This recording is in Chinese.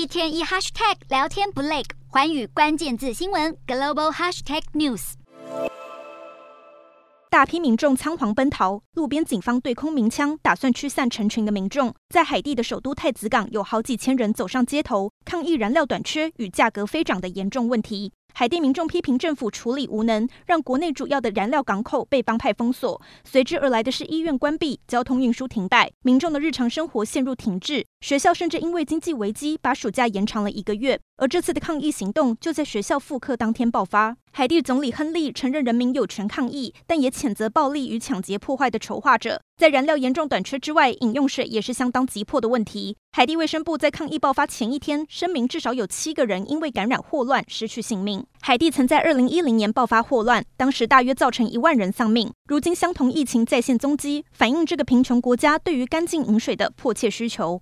一天一 hashtag 聊天不累，环宇关键字新闻 global hashtag news。大批民众仓皇奔逃，路边警方对空鸣枪，打算驱散成群的民众。在海地的首都太子港，有好几千人走上街头，抗议燃料短缺与价格飞涨的严重问题。海地民众批评政府处理无能，让国内主要的燃料港口被帮派封锁，随之而来的是医院关闭、交通运输停摆，民众的日常生活陷入停滞。学校甚至因为经济危机，把暑假延长了一个月。而这次的抗议行动就在学校复课当天爆发。海地总理亨利承认人民有权抗议，但也谴责暴力与抢劫破坏的筹划者。在燃料严重短缺之外，饮用水也是相当急迫的问题。海地卫生部在抗议爆发前一天声明，至少有七个人因为感染霍乱失去性命。海地曾在二零一零年爆发霍乱，当时大约造成一万人丧命。如今相同疫情再现踪迹，反映这个贫穷国家对于干净饮水的迫切需求。